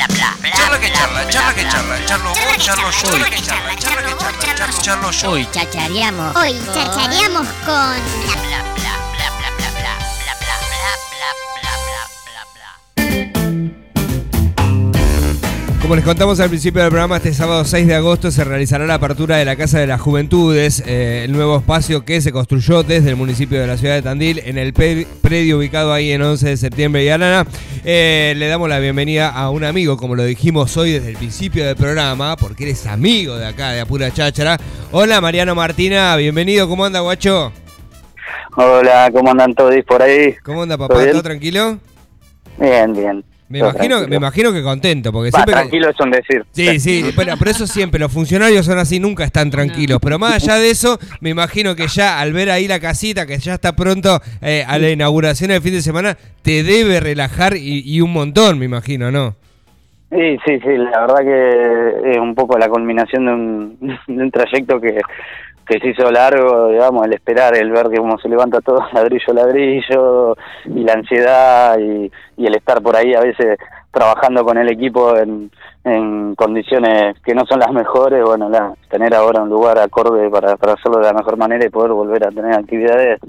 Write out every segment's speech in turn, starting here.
Charla que charla, charla que charla, charlo vos, charlo yo, charla que charla, charla que charla, charlo, charlo yo. Hoy chachareamos. Hoy chachareamos con Como les contamos al principio del programa, este sábado 6 de agosto se realizará la apertura de la Casa de las Juventudes, eh, el nuevo espacio que se construyó desde el municipio de la ciudad de Tandil, en el predio ubicado ahí en 11 de septiembre y Alana. Eh, le damos la bienvenida a un amigo, como lo dijimos hoy desde el principio del programa, porque eres amigo de acá, de Apura Cháchara. Hola Mariano Martina, bienvenido, ¿cómo anda guacho? Hola, ¿cómo andan todos por ahí? ¿Cómo anda ¿Todo papá? ¿Todo tranquilo? Bien, bien. Me imagino, me imagino que contento, porque Va, siempre... tranquilo es un decir. Sí, sí, pero por eso siempre los funcionarios son así, nunca están tranquilos. Pero más allá de eso, me imagino que ya al ver ahí la casita, que ya está pronto eh, a la inauguración del fin de semana, te debe relajar y, y un montón, me imagino, ¿no? Sí, sí, sí, la verdad que es un poco la culminación de un, de un trayecto que se hizo largo, digamos, el esperar, el ver que cómo se levanta todo ladrillo ladrillo, y la ansiedad, y, el estar por ahí a veces trabajando con el equipo en, en condiciones que no son las mejores, bueno, la, tener ahora un lugar acorde para, para hacerlo de la mejor manera y poder volver a tener actividades,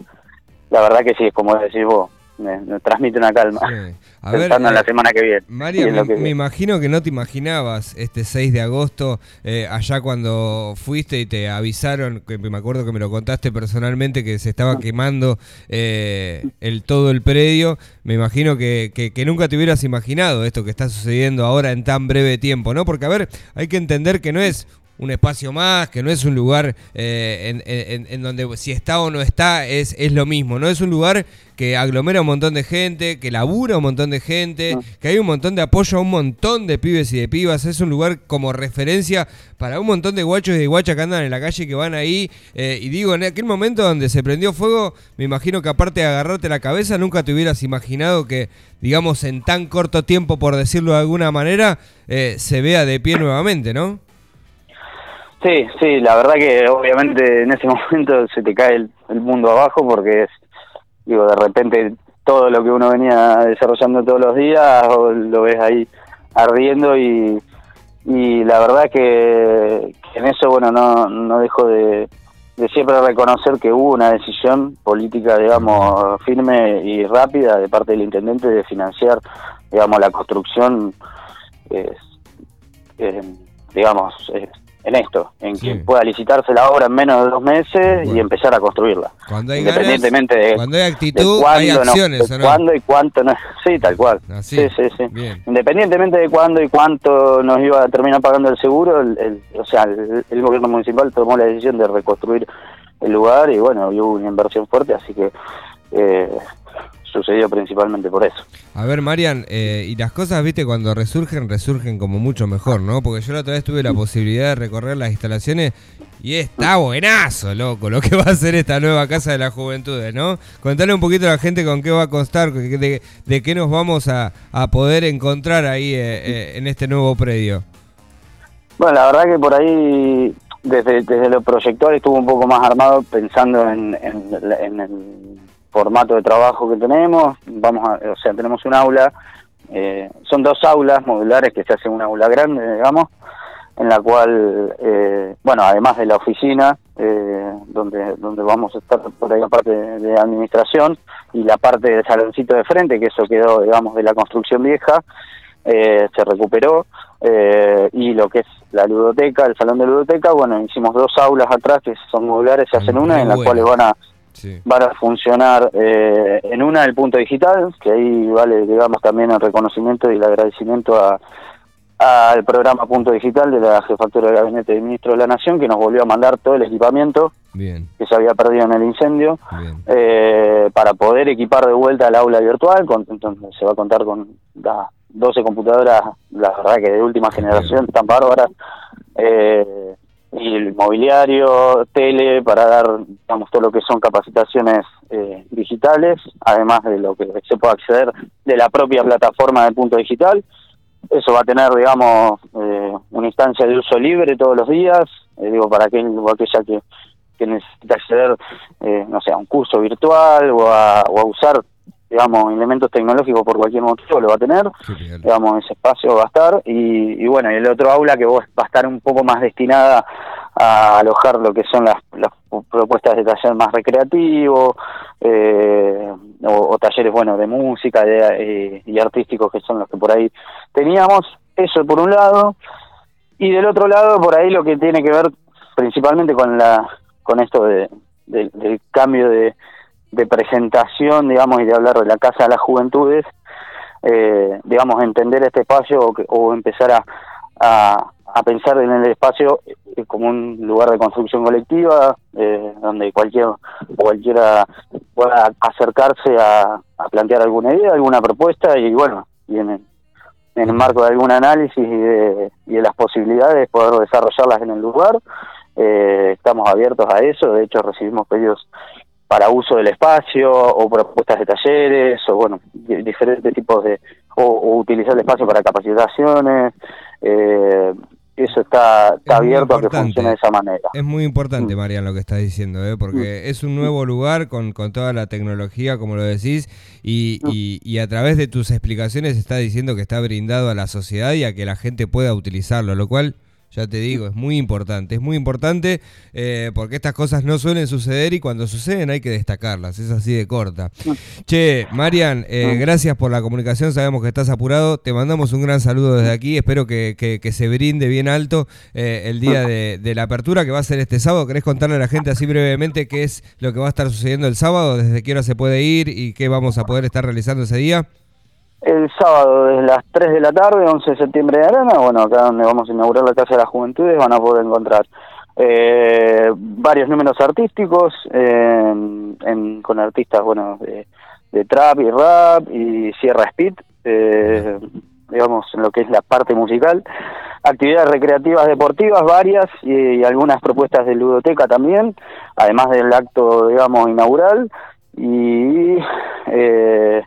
la verdad que sí, es como decís vos, me, me transmite una calma. Sí. A ver, pensando en la eh, semana que viene. Mario, me, lo que- me imagino que no te imaginabas este 6 de agosto, eh, allá cuando fuiste y te avisaron, que me acuerdo que me lo contaste personalmente, que se estaba quemando eh, el todo el predio. Me imagino que, que- que nunca te hubieras imaginado esto que está sucediendo ahora en tan breve tiempo, ¿no? Porque, a ver, hay que entender que no es un espacio más, que no es un lugar eh, en, en- en donde si está o no está es, es lo mismo, ¿no? Es un lugar que aglomera un montón de gente, que labura un montón de gente, que hay un montón de apoyo a un montón de pibes y de pibas, es un lugar como referencia para un montón de guachos y de guachas que andan en la calle y que van ahí, eh, y digo, en aquel momento donde se prendió fuego, me imagino que aparte de agarrarte la cabeza, nunca te hubieras imaginado que, digamos, en tan corto tiempo, por decirlo de alguna manera, eh, se vea de pie nuevamente, ¿no? Sí, sí, la verdad que obviamente en ese momento se te cae el, el mundo abajo porque es, digo, de repente todo lo que uno venía desarrollando todos los días lo ves ahí ardiendo y, y la verdad que, que en eso, bueno, no, no dejo de, de siempre reconocer que hubo una decisión política, digamos, firme y rápida de parte del intendente de financiar, digamos, la construcción, eh, eh, digamos, eh, en esto, en Sí. que pueda licitarse la obra en menos de dos meses Bueno. y empezar a construirla. Cuando hay Independientemente ganas, de, cuando hay de actitud, cuándo, hay no, acciones, de cuándo y cuánto no. Sí, tal cual. Así. Sí, sí, sí. Bien. Independientemente de cuándo y cuánto nos iba a terminar pagando el seguro, el, el- o sea, el, el gobierno municipal tomó la decisión de reconstruir el lugar y bueno, hubo una inversión fuerte, así que eh, principalmente por eso. A ver, Marian, eh, y las cosas, viste, cuando resurgen, resurgen como mucho mejor, ¿no? Porque yo la otra vez tuve la posibilidad de recorrer las instalaciones y está buenazo, loco, lo que va a hacer esta nueva Casa de la Juventudes, ¿no? Contale un poquito a la gente con qué va a constar, de, qué nos vamos a, a poder encontrar ahí eh, eh, en este nuevo predio. Bueno, la verdad que por ahí, desde, desde lo proyectual estuvo un poco más armado pensando en, en, en el formato de trabajo que tenemos. Vamos a, o sea, tenemos un aula, eh, son dos aulas modulares que se hace una aula grande, digamos, en la cual, eh, bueno, además de la oficina, eh, donde, donde vamos a estar por ahí la parte de, de administración y la parte del saloncito de frente, que eso quedó, digamos, de la construcción vieja, eh, se recuperó eh, y lo que es la ludoteca, el salón de ludoteca, bueno, hicimos dos aulas atrás que son modulares, se hacen Muy una en las bueno. cuales van a Sí. van a funcionar eh, en una el punto digital, que ahí vale, digamos, también el reconocimiento y el agradecimiento a al programa Punto Digital de la Jefatura de Gabinete de Ministro de la Nación, que nos volvió a mandar todo el equipamiento Bien, que se había perdido en el incendio bien. eh, para poder equipar de vuelta el aula virtual, con, entonces se va a contar con las 12 computadoras, la verdad que de última generación, tan bárbaras, eh, y el mobiliario, tele, para dar, digamos, todo lo que son capacitaciones eh, digitales, además de lo que se puede acceder de la propia plataforma de Punto Digital. Eso va a tener, digamos, eh, una instancia de uso libre todos los días, eh, digo, para aquel o aquella que, que necesita acceder, eh, no sé, a un curso virtual o a, o a usar digamos, elementos tecnológicos por cualquier motivo, lo va a tener, digamos, ese espacio va a estar, y, y bueno, y el otro aula que va a estar un poco más destinada a alojar lo que son las, las propuestas de taller más recreativo, eh, o, o talleres, bueno, de música de, eh, y artísticos que son los que por ahí teníamos, eso por un lado, y del otro lado, por ahí lo que tiene que ver principalmente con la con esto de, de- del cambio de, de presentación, digamos, y de hablar de la Casa de las Juventudes, eh, digamos, entender este espacio o, o empezar a, a, pensar en el espacio como un lugar de construcción colectiva, eh, donde cualquier cualquiera pueda acercarse a, a plantear alguna idea, alguna propuesta, y bueno, y en, el- en el marco de algún análisis y de, y de las posibilidades poder desarrollarlas en el lugar. Eh, estamos abiertos a eso, de hecho recibimos pedidos para uso del espacio o propuestas de talleres o bueno, di- diferentes tipos de o, o utilizar el espacio para capacitaciones. Eh, eso está, está Es abierto a que funcione de esa manera. Es muy importante, Mm. Marian, lo que estás diciendo, ¿eh? porque es un nuevo lugar con, con toda la tecnología, como lo decís, y, Mm. y- y a través de tus explicaciones está diciendo que está brindado a la sociedad y a que la gente pueda utilizarlo, lo cual, ya te digo, es muy importante. Es muy importante eh, porque estas cosas no suelen suceder y cuando suceden hay que destacarlas, es así de corta. Che, Marian, eh, gracias por la comunicación, sabemos que estás apurado, te mandamos un gran saludo desde aquí, espero que, que- que se brinde bien alto eh, el día de, de la apertura que va a ser este sábado. ¿Querés contarle a la gente así brevemente qué es lo que va a estar sucediendo el sábado, desde qué hora se puede ir y qué vamos a poder estar realizando ese día? El sábado desde las 3 de la tarde, 11 de septiembre de Arana, bueno, acá donde vamos a inaugurar la Casa de las Juventudes, van a poder encontrar eh, varios números artísticos eh, en- con artistas, bueno, de, de trap y rap y Sierra Speed, eh, digamos, en lo que es la parte musical. Actividades recreativas deportivas varias y, y algunas propuestas de ludoteca también, además del acto, digamos, inaugural. Y eh,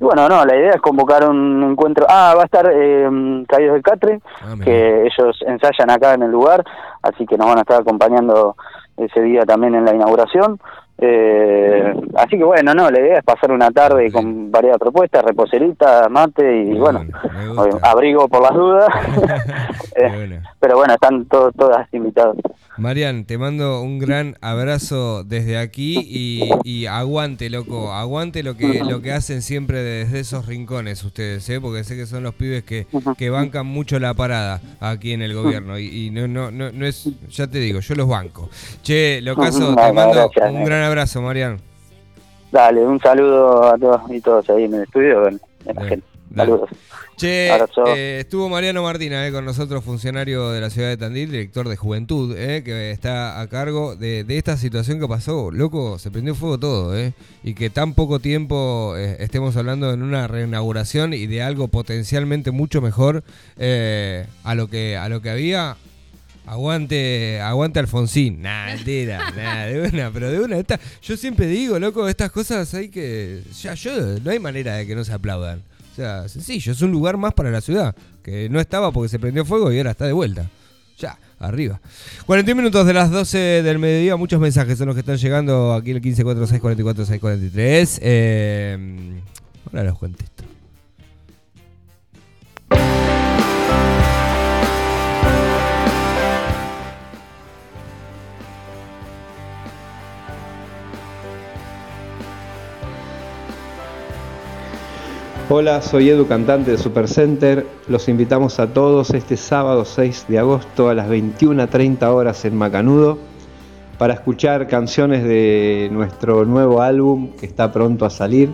y bueno, no, la idea es convocar un encuentro. Ah, va a estar eh, Caballos del Catre, Ah, que ellos ensayan acá en el lugar, así que nos van a estar acompañando ese día también en la inauguración. Eh, así que bueno, no, la idea es pasar una tarde con varias propuestas, reposerita, mate y bueno, abrigo por las dudas. Eh, Bueno. pero bueno, están to- todas invitadas. Marian, te mando un gran abrazo desde aquí y, y aguante, loco, aguante lo que lo que hacen siempre desde esos rincones ustedes, ¿eh? porque sé que son los pibes que, que bancan mucho la parada aquí en el gobierno y, y no, no, no, no es, ya te digo, yo los banco. Che, Locaso, te mando gracias, un gran abrazo, Marian. Dale, un saludo a todos y todos ahí en el estudio, bueno, en la gente. Saludos. Che, eh, estuvo Mariano Martina eh, con nosotros, funcionario de la ciudad de Tandil, director de Juventud, eh, que está a cargo de, de esta situación que pasó. Loco, se prendió fuego todo, eh, y que tan poco tiempo eh, estemos hablando en una reinauguración y de algo potencialmente mucho mejor eh, a lo que a lo que había. Aguante, aguante Alfonsín. Nah, mentira, nah, de una, pero de una. Esta, yo siempre digo, loco, estas cosas hay que. Ya, yo, no hay manera de que no se aplaudan. Sea, sencillo, es un lugar más para la ciudad. Que no estaba porque se prendió fuego y ahora está de vuelta. Ya, arriba. 41 minutos de las 12 del mediodía, muchos mensajes son los que están llegando aquí el 1546444643. Eh, ahora los contesto. Hola, soy Edu, cantante de Supercenter. Los invitamos a todos este sábado 6 de agosto a las 21.30 horas en Macanudo para escuchar canciones de nuestro nuevo álbum que está pronto a salir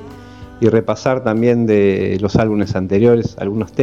y repasar también de los álbumes anteriores algunos temas.